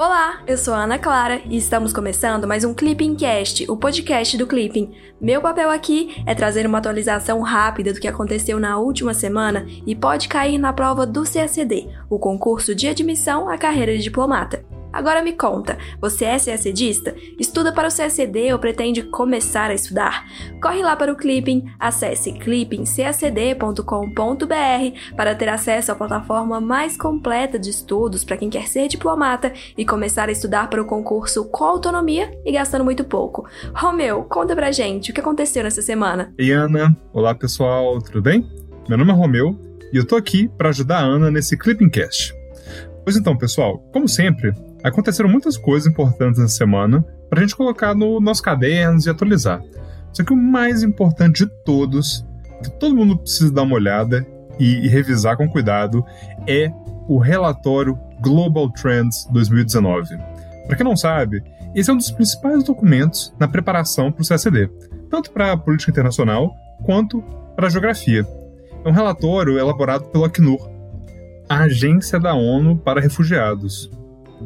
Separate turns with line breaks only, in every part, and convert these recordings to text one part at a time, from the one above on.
Olá, eu sou a Ana Clara e estamos começando mais um Clipping Cast, o podcast do Clipping. Meu papel aqui é trazer uma atualização rápida do que aconteceu na última semana e pode cair na prova do CACD, o concurso de admissão à carreira de diplomata. Agora me conta, você é CACDista? Estuda para o CACD ou pretende começar a estudar? Corre lá para o Clipping, acesse clippingcacd.com.br para ter acesso à plataforma mais completa de estudos para quem quer ser diplomata e começar a estudar para o concurso com autonomia e gastando muito pouco. Romeu, conta pra gente o que aconteceu nessa semana.
Ei Ana, olá pessoal, tudo bem? Meu nome é Romeu e eu tô aqui para ajudar a Ana nesse Clipping Cast. Pois então, pessoal, como sempre, Aconteceram muitas coisas importantes na semana para a gente colocar no nossos cadernos e atualizar. Só que o mais importante de todos, que todo mundo precisa dar uma olhada e, e revisar com cuidado, é o relatório Global Trends 2019. Para quem não sabe, esse é um dos principais documentos na preparação para o CACD, tanto para a política internacional quanto para a geografia. É um relatório elaborado pelo Acnur, a Agência da ONU para Refugiados,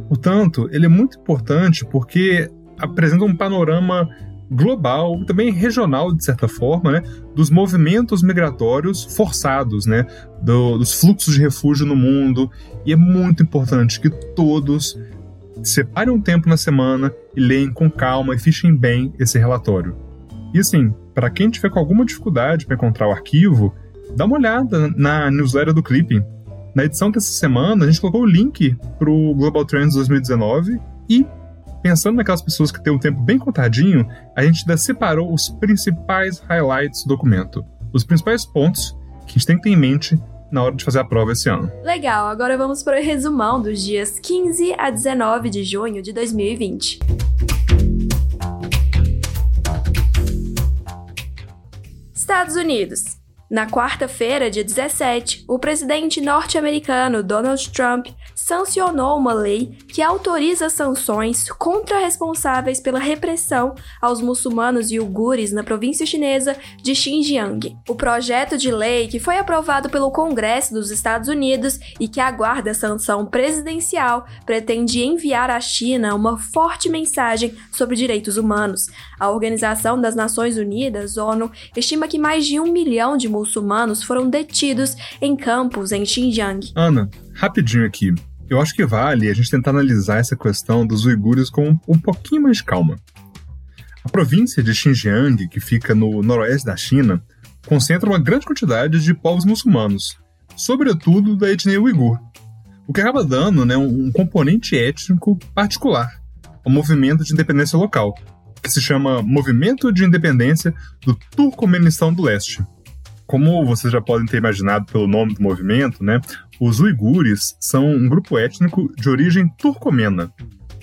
Portanto, ele é muito importante porque apresenta um panorama global, também regional de certa forma, né, dos movimentos migratórios forçados, né, do, dos fluxos de refúgio no mundo. E é muito importante que todos separem um tempo na semana e leiam com calma e fichem bem esse relatório. E assim, para quem tiver com alguma dificuldade para encontrar o arquivo, dá uma olhada na newsletter do Clipping. Na edição dessa semana, a gente colocou o link para o Global Trends 2019 e, pensando naquelas pessoas que têm um tempo bem contadinho, a gente ainda separou os principais highlights do documento. Os principais pontos que a gente tem que ter em mente na hora de fazer a prova esse ano.
Legal, agora vamos para o resumão dos dias 15 a 19 de junho de 2020. Estados Unidos. Na quarta-feira, dia 17, o presidente norte-americano Donald Trump sancionou uma lei que autoriza sanções contra responsáveis pela repressão aos muçulmanos e uigures na província chinesa de Xinjiang. O projeto de lei, que foi aprovado pelo Congresso dos Estados Unidos e que aguarda sanção presidencial, pretende enviar à China uma forte mensagem sobre direitos humanos. A Organização das Nações Unidas, ONU, estima que mais de um milhão de muçulmanos foram detidos em campos em Xinjiang.
Ana, rapidinho aqui. Eu acho que vale a gente tentar analisar essa questão dos uigures com um pouquinho mais de calma. A província de Xinjiang, que fica no noroeste da China, concentra uma grande quantidade de povos muçulmanos, sobretudo da etnia uigur, o que acaba dando né, um componente étnico particular ao movimento de independência local, que se chama Movimento de Independência do Turcomenistão do Leste. Como vocês já podem ter imaginado pelo nome do movimento, né, os uigures são um grupo étnico de origem turcomena,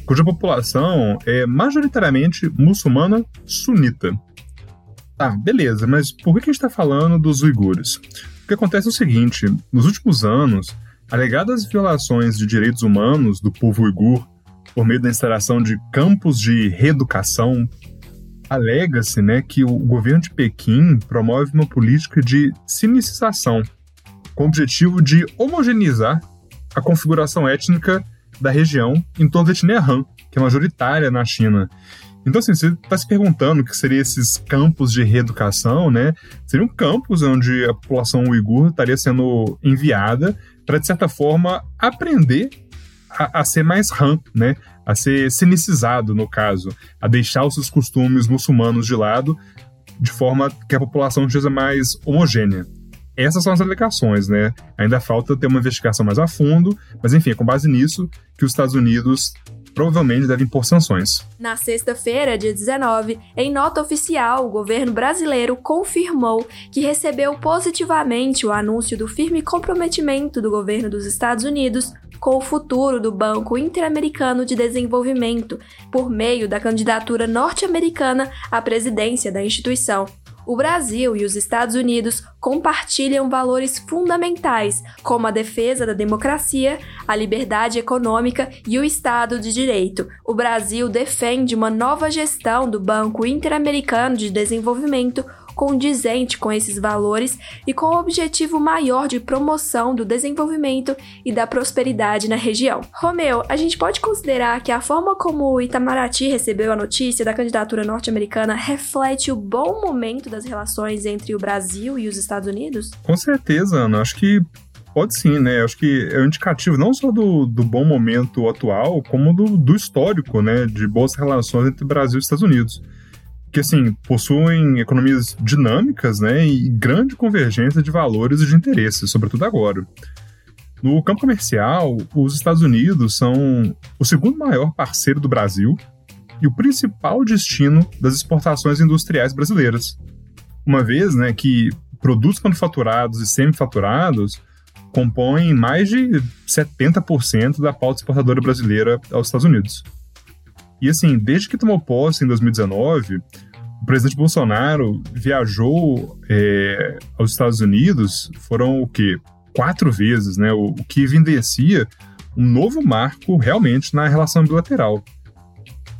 cuja população é majoritariamente muçulmana sunita. Tá, beleza, mas por que a gente está falando dos uigures? O que acontece é o seguinte: nos últimos anos, alegadas violações de direitos humanos do povo uigur por meio da instalação de campos de reeducação alega-se né, que o governo de Pequim promove uma política de sinicização, com o objetivo de homogeneizar a configuração étnica da região em torno da etnia Han, que é majoritária na China. Então, assim, você está se perguntando o que seriam esses campos de reeducação, né? Seriam campos onde a população uigur estaria sendo enviada para, de certa forma, aprender a, a, ser mais Han, né? a ser sinicizado, no caso, a deixar os seus costumes muçulmanos de lado, de forma que a população seja mais homogênea. Essas são as alegações, né? Ainda falta ter uma investigação mais a fundo, mas enfim, é com base nisso que os Estados Unidos provavelmente devem impor sanções.
Na sexta-feira, dia 19, em nota oficial, o governo brasileiro confirmou que recebeu positivamente o anúncio do firme comprometimento do governo dos Estados Unidos com o futuro do Banco Interamericano de Desenvolvimento, por meio da candidatura norte-americana à presidência da instituição. O Brasil e os Estados Unidos compartilham valores fundamentais, como a defesa da democracia, a liberdade econômica e o Estado de Direito. O Brasil defende uma nova gestão do Banco Interamericano de Desenvolvimento condizente com esses valores e com o objetivo maior de promoção do desenvolvimento e da prosperidade na região. Romeu, a gente pode considerar que a forma como o Itamaraty recebeu a notícia da candidatura norte-americana reflete o bom momento das relações entre o Brasil e os Estados Unidos?
Com certeza, Ana. Acho que Pode sim, né? Acho que é um indicativo não só do, do bom momento atual, como do, do histórico, né? De boas relações entre Brasil e Estados Unidos. Que, assim, possuem economias dinâmicas, né? E grande convergência de valores e de interesses, sobretudo agora. No campo comercial, os Estados Unidos são o segundo maior parceiro do Brasil e o principal destino das exportações industriais brasileiras. Uma vez né, que produtos manufaturados e semifaturados compõem mais de 70% da pauta exportadora brasileira aos Estados Unidos. E assim, desde que tomou posse em 2019, o presidente Bolsonaro viajou é, aos Estados Unidos, foram o quê? Quatro vezes, né? O, o que evidencia um novo marco realmente na relação bilateral,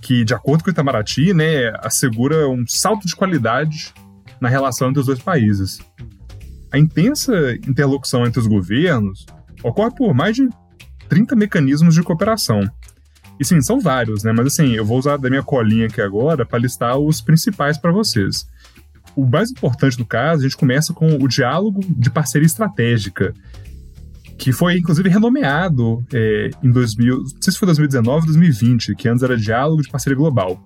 que, de acordo com o Itamaraty, né, assegura um salto de qualidade na relação entre os dois países. A intensa interlocução entre os governos ocorre por mais de 30 mecanismos de cooperação. E sim, são vários, né? Mas assim, eu vou usar da minha colinha aqui agora para listar os principais para vocês. O mais importante do caso, a gente começa com o diálogo de parceria estratégica, que foi inclusive renomeado é, em 2000, não sei se foi 2019 ou 2020, que antes era diálogo de parceria global.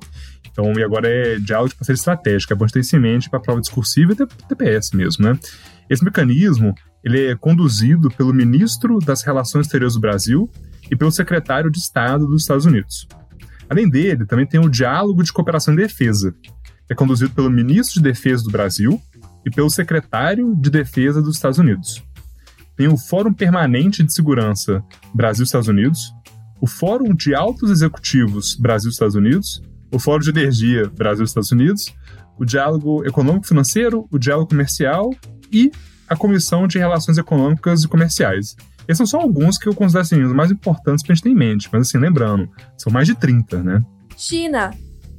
Então, e agora é diálogo de parceria estratégica, é bom ter isso em mente para prova discursiva e TPS mesmo, né? Esse mecanismo ele é conduzido pelo ministro das Relações Exteriores do Brasil e pelo secretário de Estado dos Estados Unidos. Além dele, também tem o Diálogo de Cooperação e Defesa, que é conduzido pelo ministro de Defesa do Brasil e pelo secretário de Defesa dos Estados Unidos. Tem o Fórum Permanente de Segurança Brasil-Estados Unidos, o Fórum de Altos Executivos Brasil-Estados Unidos, o Fórum de Energia Brasil-Estados Unidos, o Diálogo Econômico-Financeiro, o Diálogo Comercial e a Comissão de Relações Econômicas e Comerciais. Esses são só alguns que eu considero assim, os mais importantes para a gente ter em mente, mas assim, lembrando, são mais de 30, né?
China,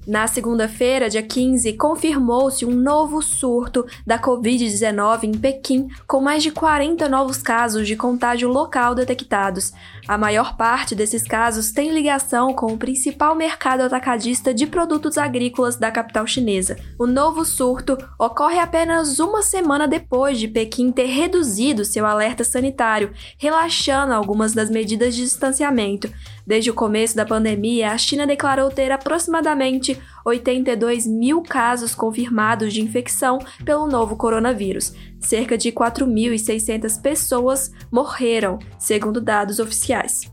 na segunda-feira, dia 15, confirmou-se um novo surto da Covid-19 em Pequim, com mais de 40 novos casos de contágio local detectados. A maior parte desses casos tem ligação com o principal mercado atacadista de produtos agrícolas da capital chinesa. O novo surto ocorre apenas uma semana depois de Pequim ter reduzido seu alerta sanitário, relaxando algumas das medidas de distanciamento. Desde o começo da pandemia, a China declarou ter aproximadamente 82 mil casos confirmados de infecção pelo novo coronavírus. Cerca de 4.600 pessoas morreram, segundo dados oficiais.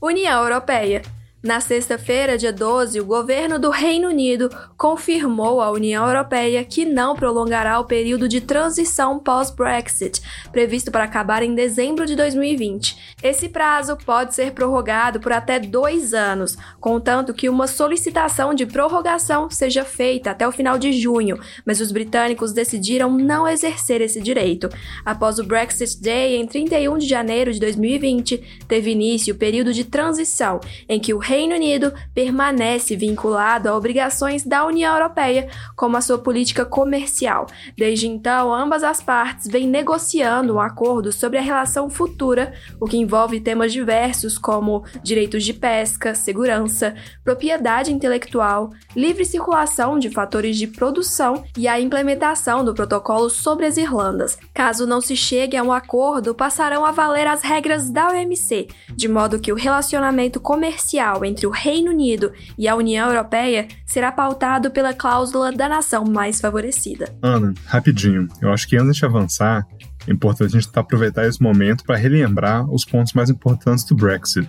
União Europeia na sexta-feira, dia 12, o governo do Reino Unido confirmou à União Europeia que não prolongará o período de transição pós-Brexit, previsto para acabar em dezembro de 2020. Esse prazo pode ser prorrogado por até dois anos, contanto que uma solicitação de prorrogação seja feita até o final de junho, mas os britânicos decidiram não exercer esse direito. Após o Brexit Day, em 31 de janeiro de 2020, teve início o período de transição, em que o Reino Reino Unido permanece vinculado a obrigações da União Europeia, como a sua política comercial. Desde então, ambas as partes vêm negociando um acordo sobre a relação futura, o que envolve temas diversos como direitos de pesca, segurança, propriedade intelectual, livre circulação de fatores de produção e a implementação do protocolo sobre as Irlandas. Caso não se chegue a um acordo, passarão a valer as regras da OMC, de modo que o relacionamento comercial entre o Reino Unido e a União Europeia será pautado pela cláusula da nação mais favorecida.
Ana, rapidinho, eu acho que antes de avançar, é importante a gente aproveitar esse momento para relembrar os pontos mais importantes do Brexit.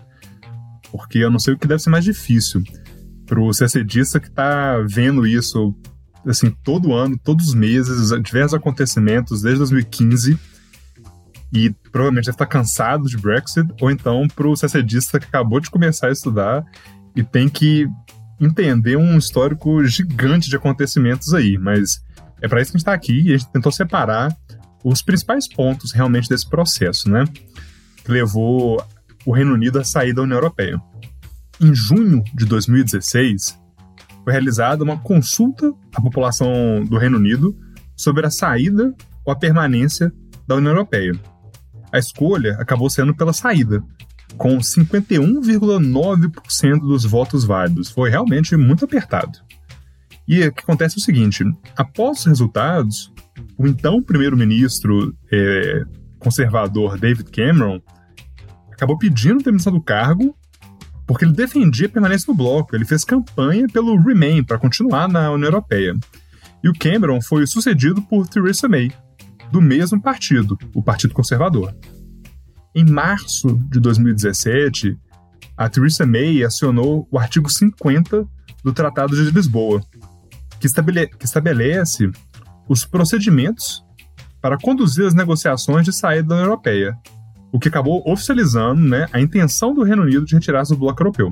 Porque eu não sei o que deve ser mais difícil para o CCDista que está vendo isso assim todo ano, todos os meses, diversos acontecimentos desde 2015 e provavelmente deve estar cansado de Brexit, ou então para o CCDista que acabou de começar a estudar e tem que entender um histórico gigante de acontecimentos aí. Mas é para isso que a gente está aqui e a gente tentou separar os principais pontos realmente desse processo, né? Que levou o Reino Unido a sair da União Europeia. Em junho de 2016, foi realizada uma consulta à população do Reino Unido sobre a saída ou a permanência da União Europeia. A escolha acabou sendo pela saída, com 51,9% dos votos válidos. Foi realmente muito apertado. E o que acontece é o seguinte: após os resultados, o então primeiro-ministro é, conservador David Cameron acabou pedindo demissão do cargo porque ele defendia a permanência no bloco. Ele fez campanha pelo Remain para continuar na União Europeia. E o Cameron foi sucedido por Theresa May, do mesmo partido, o Partido Conservador. Em março de 2017, a Theresa May acionou o artigo 50 do Tratado de Lisboa, que, estabele que estabelece os procedimentos para conduzir as negociações de saída da União Europeia, o que acabou oficializando né, a intenção do Reino Unido de retirar-se do bloco europeu.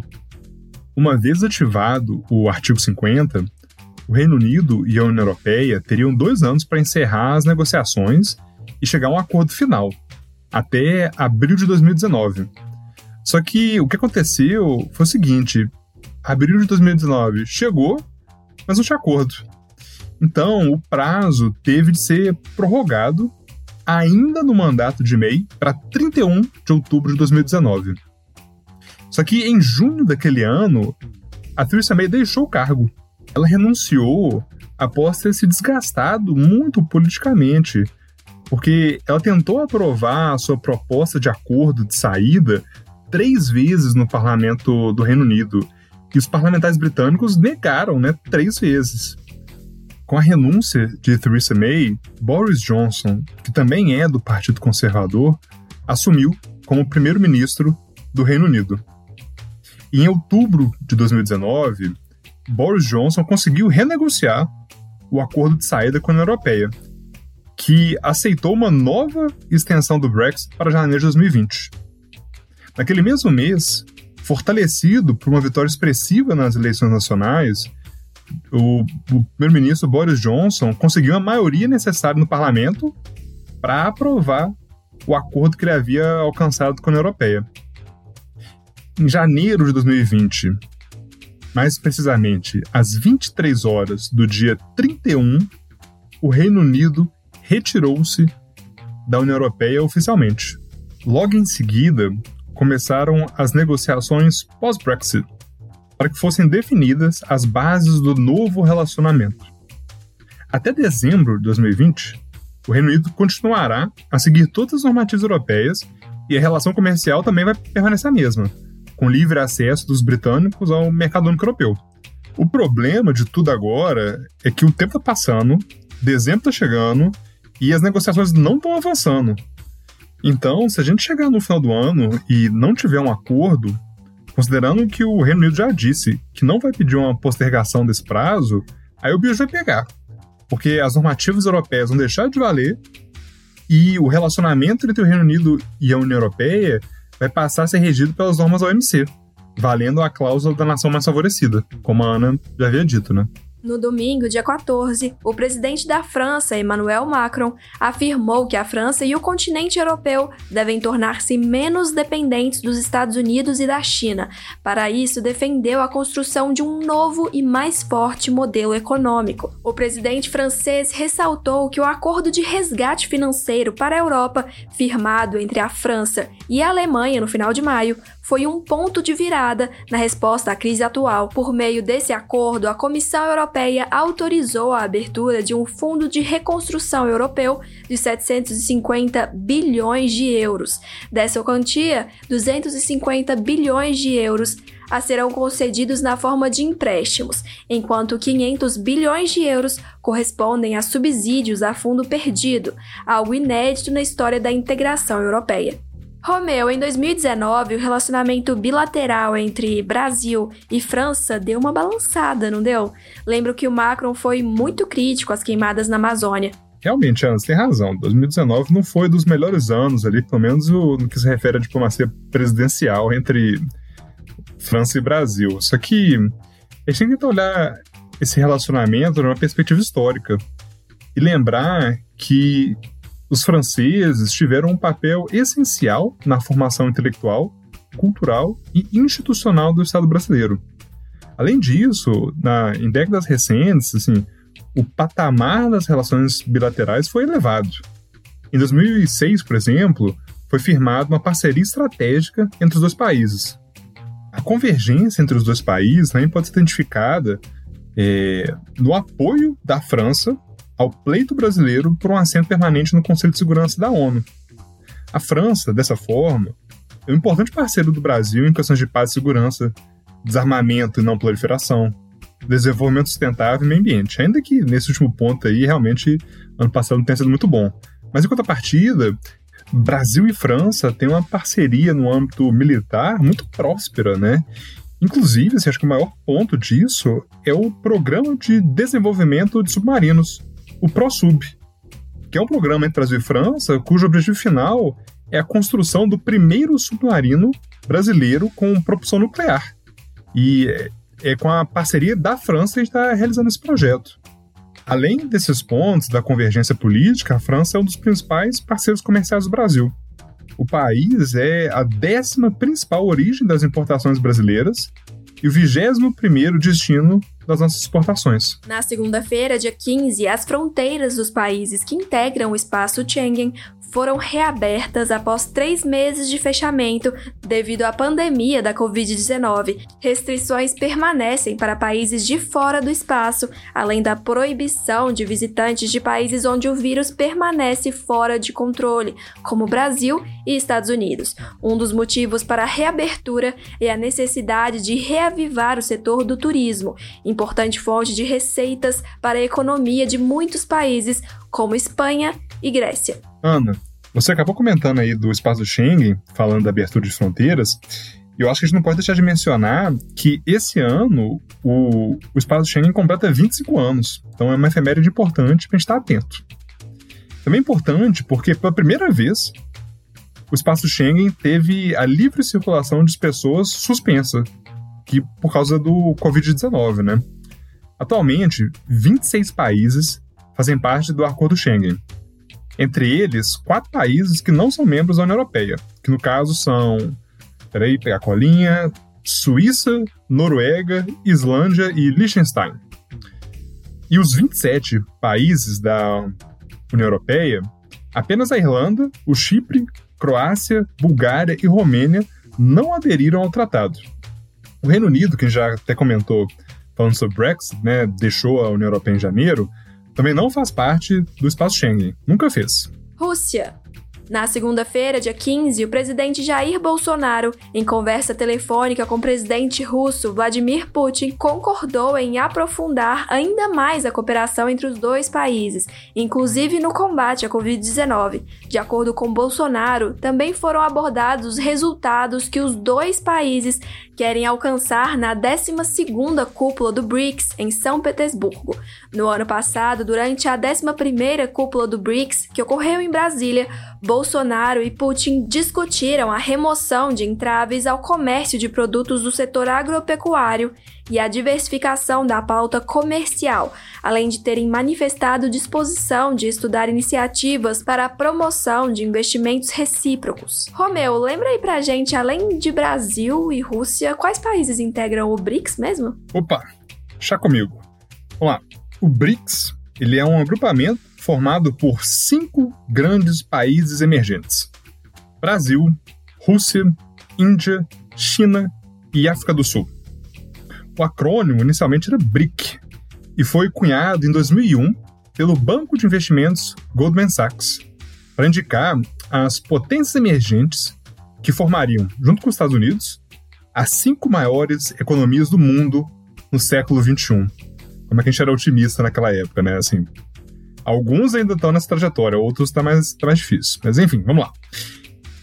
Uma vez ativado o artigo 50, o Reino Unido e a União Europeia teriam dois anos para encerrar as negociações e chegar a um acordo final, até abril de 2019. Só que o que aconteceu foi o seguinte: abril de 2019 chegou, mas não tinha acordo. Então, o prazo teve de ser prorrogado ainda no mandato de May para 31 de outubro de 2019. Só que em junho daquele ano, a Theresa May deixou o cargo. Ela renunciou após ter se desgastado muito politicamente, porque ela tentou aprovar a sua proposta de acordo de saída três vezes no parlamento do Reino Unido, e os parlamentares britânicos negaram, né, três vezes. Com a renúncia de Theresa May, Boris Johnson, que também é do Partido Conservador, assumiu como primeiro-ministro do Reino Unido. E em outubro de 2019, Boris Johnson conseguiu renegociar o acordo de saída com a União Europeia, que aceitou uma nova extensão do Brexit para janeiro de 2020. Naquele mesmo mês, fortalecido por uma vitória expressiva nas eleições nacionais, o, o primeiro-ministro Boris Johnson conseguiu a maioria necessária no parlamento para aprovar o acordo que ele havia alcançado com a União Europeia. Em janeiro de 2020, mais precisamente às 23 horas do dia 31, o Reino Unido retirou-se da União Europeia oficialmente. Logo em seguida, começaram as negociações pós-Brexit, para que fossem definidas as bases do novo relacionamento. Até dezembro de 2020, o Reino Unido continuará a seguir todas as normativas europeias e a relação comercial também vai permanecer a mesma, com livre acesso dos britânicos ao mercado único europeu. O problema de tudo agora é que o tempo está passando, dezembro está chegando e as negociações não estão avançando. Então, se a gente chegar no final do ano e não tiver um acordo, Considerando que o Reino Unido já disse que não vai pedir uma postergação desse prazo, aí o bicho vai pegar. Porque as normativas europeias vão deixar de valer e o relacionamento entre o Reino Unido e a União Europeia vai passar a ser regido pelas normas OMC, valendo a cláusula da nação mais favorecida, como a Ana já havia dito, né?
No domingo, dia 14, o presidente da França, Emmanuel Macron, afirmou que a França e o continente europeu devem tornar-se menos dependentes dos Estados Unidos e da China. Para isso, defendeu a construção de um novo e mais forte modelo econômico. O presidente francês ressaltou que o acordo de resgate financeiro para a Europa, firmado entre a França e a Alemanha no final de maio, foi um ponto de virada na resposta à crise atual. Por meio desse acordo, a Comissão Europeia autorizou a abertura de um fundo de reconstrução europeu de 750 bilhões de euros. Dessa quantia, 250 bilhões de euros a serão concedidos na forma de empréstimos, enquanto 500 bilhões de euros correspondem a subsídios a fundo perdido, algo inédito na história da integração europeia. Romeu, em 2019, o relacionamento bilateral entre Brasil e França deu uma balançada, não deu? Lembro que o Macron foi muito crítico às queimadas na Amazônia.
Realmente, Ana, você tem razão. 2019 não foi dos melhores anos ali, pelo menos no que se refere à diplomacia presidencial entre França e Brasil. Só que a gente tem que olhar esse relacionamento numa perspectiva histórica e lembrar que os franceses tiveram um papel essencial na formação intelectual, cultural e institucional do Estado brasileiro. Além disso, na, em décadas recentes, assim, o patamar das relações bilaterais foi elevado. Em 2006, por exemplo, foi firmada uma parceria estratégica entre os dois países. A convergência entre os dois países também pode ser identificada é, no apoio da França ao pleito brasileiro por um assento permanente no Conselho de Segurança da ONU. A França, dessa forma, é um importante parceiro do Brasil em questões de paz e segurança, desarmamento e não proliferação, desenvolvimento sustentável e meio ambiente. Ainda que nesse último ponto aí, realmente, ano passado não tenha sido muito bom. Mas em contrapartida, Brasil e França têm uma parceria no âmbito militar muito próspera, né? Inclusive, assim, acho que o maior ponto disso é o Programa de Desenvolvimento de Submarinos, o ProSub, que é um programa entre Brasil e França cujo objetivo final é a construção do primeiro submarino brasileiro com propulsão nuclear. E é, é com a parceria da França que está realizando esse projeto. Além desses pontos da convergência política, a França é um dos principais parceiros comerciais do Brasil. O país é a décima principal origem das importações brasileiras e o vigésimo primeiro destino das nossas exportações.
Na segunda-feira, dia 15, as fronteiras dos países que integram o espaço Schengen foram reabertas após três meses de fechamento devido à pandemia da Covid-19. Restrições permanecem para países de fora do espaço, além da proibição de visitantes de países onde o vírus permanece fora de controle, como Brasil e Estados Unidos. Um dos motivos para a reabertura é a necessidade de reavivar o setor do turismo, importante fonte de receitas para a economia de muitos países, como Espanha e Grécia.
Ana, você acabou comentando aí do espaço Schengen, falando da abertura de fronteiras, e eu acho que a gente não pode deixar de mencionar que esse ano o, o espaço Schengen completa 25 anos. Então é uma efeméride importante para a gente estar atento. Também é importante porque, pela primeira vez, o espaço Schengen teve a livre circulação de pessoas suspensa, que por causa do Covid-19, né? Atualmente, 26 países fazem parte do Acordo Schengen. Entre eles, quatro países que não são membros da União Europeia, que no caso são. Peraí, pegar a colinha. Suíça, Noruega, Islândia e Liechtenstein. E os 27 países da União Europeia, apenas a Irlanda, o Chipre, Croácia, Bulgária e Romênia não aderiram ao tratado. O Reino Unido, que já até comentou falando sobre Brexit, né, deixou a União Europeia em janeiro, também não faz parte do espaço Schengen. Nunca fez.
Rússia. Na segunda-feira, dia 15, o presidente Jair Bolsonaro, em conversa telefônica com o presidente russo Vladimir Putin, concordou em aprofundar ainda mais a cooperação entre os dois países, inclusive no combate à Covid-19. De acordo com Bolsonaro, também foram abordados os resultados que os dois países querem alcançar na 12ª cúpula do BRICS em São Petersburgo. No ano passado, durante a 11ª cúpula do BRICS, que ocorreu em Brasília, Bolsonaro e Putin discutiram a remoção de entraves ao comércio de produtos do setor agropecuário e a diversificação da pauta comercial, além de terem manifestado disposição de estudar iniciativas para a promoção de investimentos recíprocos. Romeu, lembra aí pra gente, além de Brasil e Rússia, quais países integram o BRICS mesmo?
Opa, chá comigo. Vamos lá. O BRICS ele é um agrupamento formado por cinco grandes países emergentes: Brasil, Rússia, Índia, China e África do Sul. O acrônimo inicialmente era BRIC e foi cunhado em 2001 pelo banco de investimentos Goldman Sachs para indicar as potências emergentes que formariam, junto com os Estados Unidos, as cinco maiores economias do mundo no século XXI. Como é que a gente era otimista naquela época, né? Assim, alguns ainda estão nessa trajetória, outros está mais, tá mais difícil. Mas enfim, vamos lá.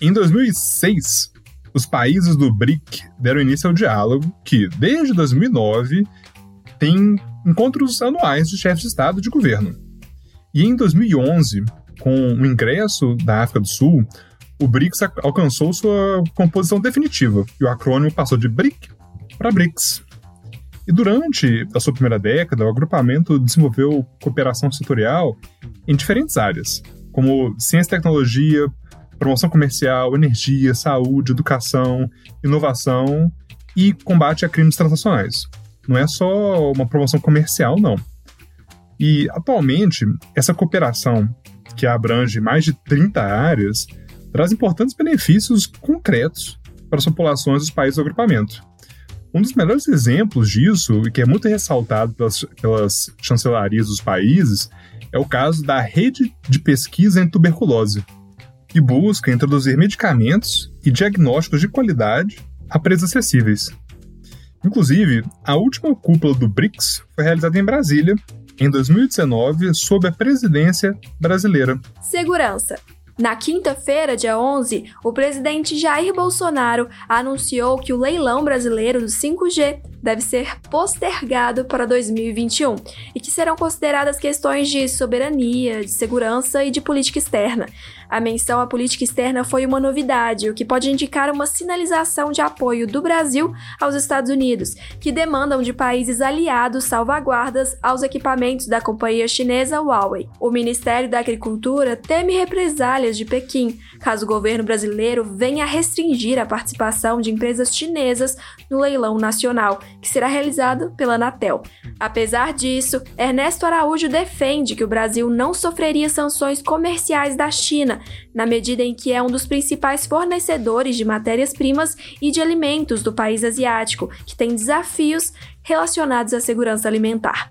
Em 2006, os países do BRIC deram início ao diálogo que, desde 2009, tem encontros anuais de chefes de Estado e de governo. E em 2011, com o ingresso da África do Sul, o BRICS alcançou sua composição definitiva e o acrônimo passou de BRIC para BRICS. E durante a sua primeira década, o agrupamento desenvolveu cooperação setorial em diferentes áreas, como ciência e tecnologia, promoção comercial, energia, saúde, educação, inovação e combate a crimes transnacionais. Não é só uma promoção comercial, não. E, atualmente, essa cooperação, que abrange mais de 30 áreas, traz importantes benefícios concretos para as populações dos países do agrupamento. Um dos melhores exemplos disso, e que é muito ressaltado pelas, pelas chancelarias dos países, é o caso da Rede de Pesquisa em Tuberculose, que busca introduzir medicamentos e diagnósticos de qualidade a preços acessíveis. Inclusive, a última cúpula do BRICS foi realizada em Brasília, em 2019, sob a presidência brasileira.
Segurança. Na quinta-feira, dia 11, o presidente Jair Bolsonaro anunciou que o leilão brasileiro do 5G deve ser postergado para 2021 e que serão consideradas questões de soberania, de segurança e de política externa. A menção à política externa foi uma novidade, o que pode indicar uma sinalização de apoio do Brasil aos Estados Unidos, que demandam de países aliados salvaguardas aos equipamentos da companhia chinesa Huawei. O Ministério da Agricultura teme represálias de Pequim, caso o governo brasileiro venha a restringir a participação de empresas chinesas no leilão nacional, que será realizado pela Anatel. Apesar disso, Ernesto Araújo defende que o Brasil não sofreria sanções comerciais da China, na medida em que é um dos principais fornecedores de matérias-primas e de alimentos do país asiático, que tem desafios relacionados à segurança alimentar.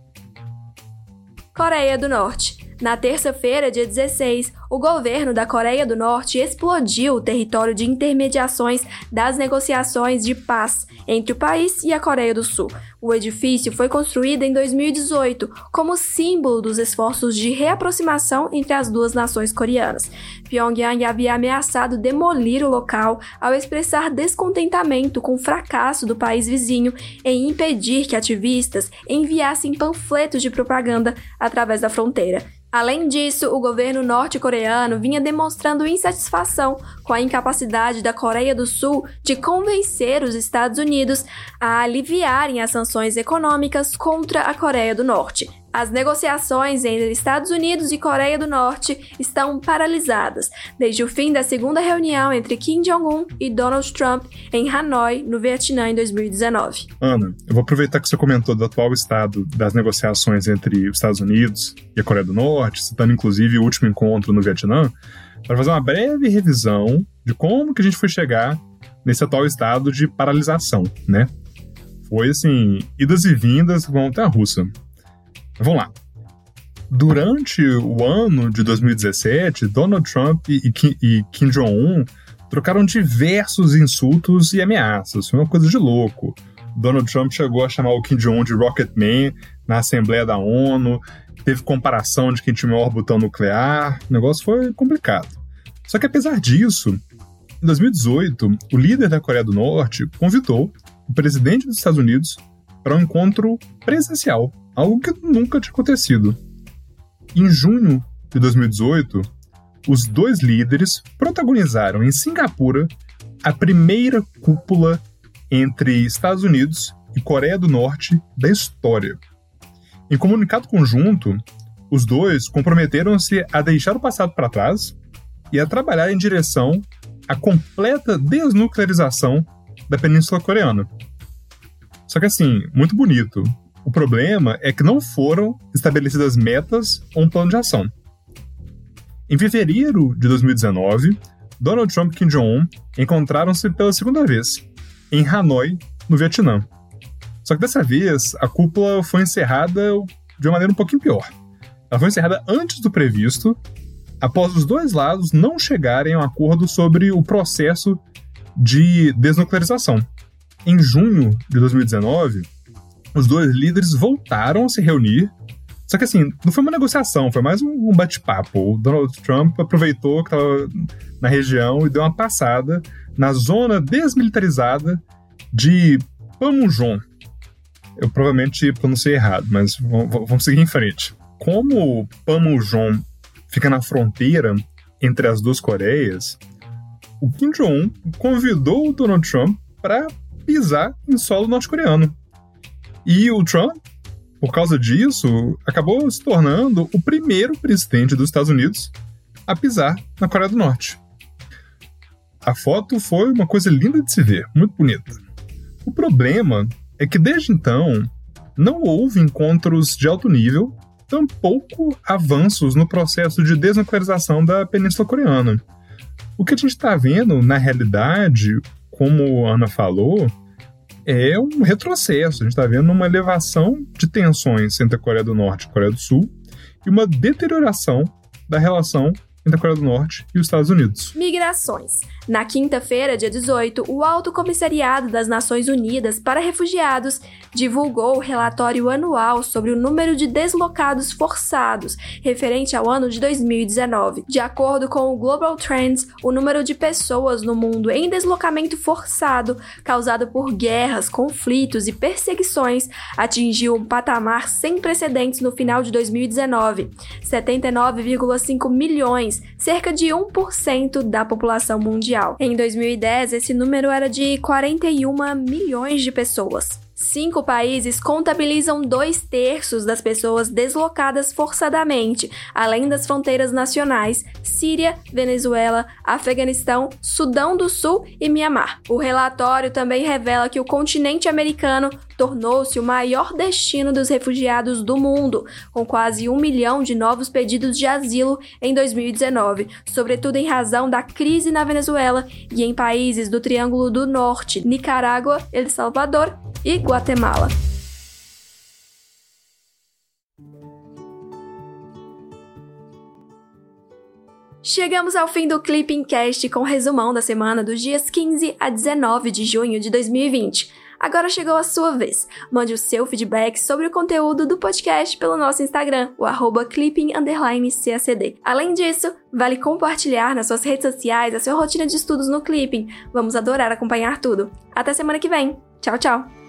Coreia do Norte. Na terça-feira, dia 16, o governo da Coreia do Norte explodiu o território de intermediações das negociações de paz entre o país e a Coreia do Sul. O edifício foi construído em 2018 como símbolo dos esforços de reaproximação entre as duas nações coreanas. Pyongyang havia ameaçado demolir o local ao expressar descontentamento com o fracasso do país vizinho em impedir que ativistas enviassem panfletos de propaganda através da fronteira. Além disso, o governo norte-coreano vinha demonstrando insatisfação com a incapacidade da Coreia do Sul de convencer os Estados Unidos a aliviarem as sanções econômicas contra a Coreia do Norte. As negociações entre Estados Unidos e Coreia do Norte estão paralisadas desde o fim da segunda reunião entre Kim Jong-un e Donald Trump em Hanoi, no Vietnã, em 2019.
Ana, eu vou aproveitar que você comentou do atual estado das negociações entre os Estados Unidos e a Coreia do Norte, citando inclusive o último encontro no Vietnã, para fazer uma breve revisão de como que a gente foi chegar nesse atual estado de paralisação, né? Foi assim, idas e vindas com a russa. Vamos lá. Durante o ano de 2017, Donald Trump e Kim, Kim Jong-un trocaram diversos insultos e ameaças. Foi uma coisa de louco. Donald Trump chegou a chamar o Kim Jong-un de Rocket Man na Assembleia da ONU, teve comparação de quem tinha o maior botão nuclear, o negócio foi complicado. Só que apesar disso, em 2018, o líder da Coreia do Norte convidou o presidente dos Estados Unidos para um encontro presencial algo que nunca tinha acontecido. Em junho de 2018, os dois líderes protagonizaram em Singapura a primeira cúpula entre Estados Unidos e Coreia do Norte da história. Em comunicado conjunto, os dois comprometeram-se a deixar o passado para trás e a trabalhar em direção à completa desnuclearização da Península Coreana. Só que assim, muito bonito, o problema é que não foram estabelecidas metas ou um plano de ação. Em fevereiro de 2019, Donald Trump e Kim Jong-un encontraram-se pela segunda vez, em Hanoi, no Vietnã. Só que dessa vez, a cúpula foi encerrada de uma maneira um pouquinho pior. Ela foi encerrada antes do previsto, após os dois lados não chegarem a um acordo sobre o processo de desnuclearização. Em junho de 2019, os dois líderes voltaram a se reunir. Só que assim, não foi uma negociação, foi mais um bate-papo. O Donald Trump aproveitou que estava na região e deu uma passada na zona desmilitarizada de Panmunjom. Eu provavelmente pronunciei errado, mas vamos seguir em frente. Como Panmunjom fica na fronteira entre as duas Coreias, o Kim Jong-un convidou o Donald Trump para pisar em solo norte-coreano. E o Trump, por causa disso, acabou se tornando o primeiro presidente dos Estados Unidos a pisar na Coreia do Norte. A foto foi uma coisa linda de se ver, muito bonita. O problema é que desde então, não houve encontros de alto nível, tampouco avanços no processo de desnuclearização da Península Coreana. O que a gente está vendo, na realidade, como a Ana falou, é um retrocesso. A gente está vendo uma elevação de tensões entre a Coreia do Norte e a Coreia do Sul e uma deterioração da relação entre a Coreia do Norte e os Estados Unidos.
Migrações. Na quinta-feira, dia 18, o Alto Comissariado das Nações Unidas para Refugiados divulgou o relatório anual sobre o número de deslocados forçados, referente ao ano de 2019. De acordo com o Global Trends, o número de pessoas no mundo em deslocamento forçado, causado por guerras, conflitos e perseguições, atingiu um patamar sem precedentes no final de 2019. 79,5 milhões, cerca de 1% da população mundial. Em 2010, esse número era de 41 milhões de pessoas. Cinco países contabilizam dois terços das pessoas deslocadas forçadamente, além das fronteiras nacionais: Síria, Venezuela, Afeganistão, Sudão do Sul e Mianmar. O relatório também revela que o continente americano tornou-se o maior destino dos refugiados do mundo, com quase um milhão de novos pedidos de asilo em 2019, sobretudo em razão da crise na Venezuela e em países do Triângulo do Norte, Nicarágua, El Salvador e Guatemala. Chegamos ao fim do Clipping Cast com resumão da semana dos dias 15 a 19 de junho de 2020. Agora chegou a sua vez. Mande o seu feedback sobre o conteúdo do podcast pelo nosso Instagram, o arroba clipping_cacd. Além disso, vale compartilhar nas suas redes sociais a sua rotina de estudos no Clipping. Vamos adorar acompanhar tudo. Até semana que vem. Tchau, tchau!